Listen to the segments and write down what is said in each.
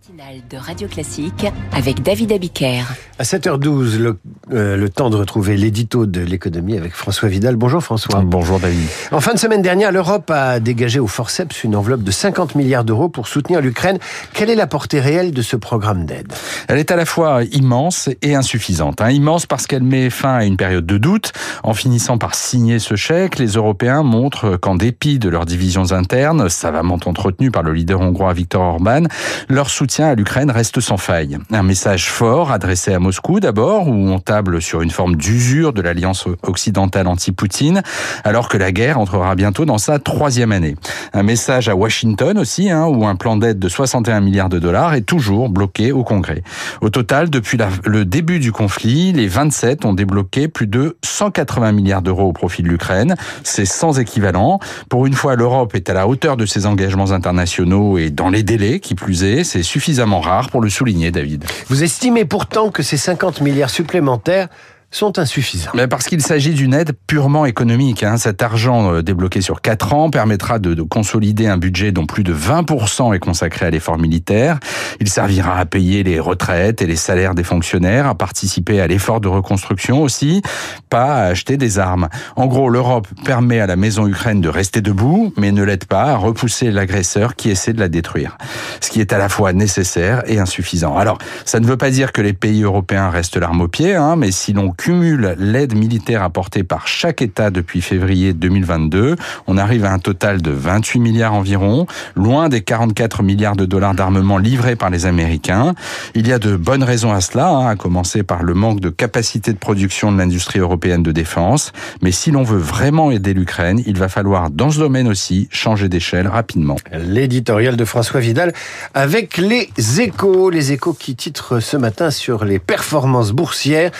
matinale de Radio Classique avec David Abiker. À 7h12, le, euh, le temps de retrouver l'édito de l'économie avec François Vidal. Bonjour François. Bonjour David. En fin de semaine dernière, l'Europe a dégagé au forceps une enveloppe de 50 milliards d'euros pour soutenir l'Ukraine. Quelle est la portée réelle de ce programme d'aide? Elle est à la fois immense et insuffisante. Hein. Immense parce qu'elle met fin à une période de doute. En finissant par signer ce chèque, les Européens montrent qu'en dépit de leurs divisions internes, savamment entretenues par le leader hongrois Viktor Orban, leur soutien à l'Ukraine reste sans faille. Un message fort adressé à Moscou d'abord, où on table sur une forme d'usure de l'alliance occidentale anti-Poutine, alors que la guerre entrera bientôt dans sa troisième année. Un message à Washington aussi, hein, où un plan d'aide de 61 milliards de dollars est toujours bloqué au Congrès. Au total, depuis la, le début du conflit, les 27 ont débloqué plus de 180 milliards d'euros au profit de l'Ukraine. C'est sans équivalent. Pour une fois, l'Europe est à la hauteur de ses engagements internationaux et dans les délais, qui plus est, c'est suffisamment rare pour le souligner, David. Vous estimez pourtant que ces 50 milliards supplémentaires sont insuffisants. Mais parce qu'il s'agit d'une aide purement économique. Hein. Cet argent euh, débloqué sur 4 ans permettra de, de, consolider un budget dont plus de 20% est consacré à l'effort militaire. Il servira à payer les retraites et les salaires des fonctionnaires, à participer à l'effort de reconstruction aussi, pas à acheter des armes. En gros, l'Europe permet à la maison Ukraine de rester debout, mais ne l'aide pas à repousser l'agresseur qui essaie de la détruire. Ce qui est à la fois nécessaire et insuffisant. Alors, ça ne veut pas dire que les pays européens restent l'arme au pied, hein, mais si l'on cumule l'aide militaire apportée par chaque État depuis février 2022, on arrive à un total de 28 milliards environ, loin des 44 milliards de dollars d'armement livrés par les Américains. Il y a de bonnes raisons à cela, hein, à commencer par le manque de capacité de production de l'industrie européenne de défense. Mais si l'on veut vraiment aider l'Ukraine, il va falloir dans ce domaine aussi changer d'échelle rapidement. L'éditorial de François Vidal avec les échos, les échos qui titrent ce matin sur les performances boursières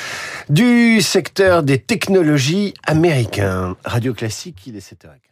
du secteur des technologies américains. Radio Classique, il est 7h15.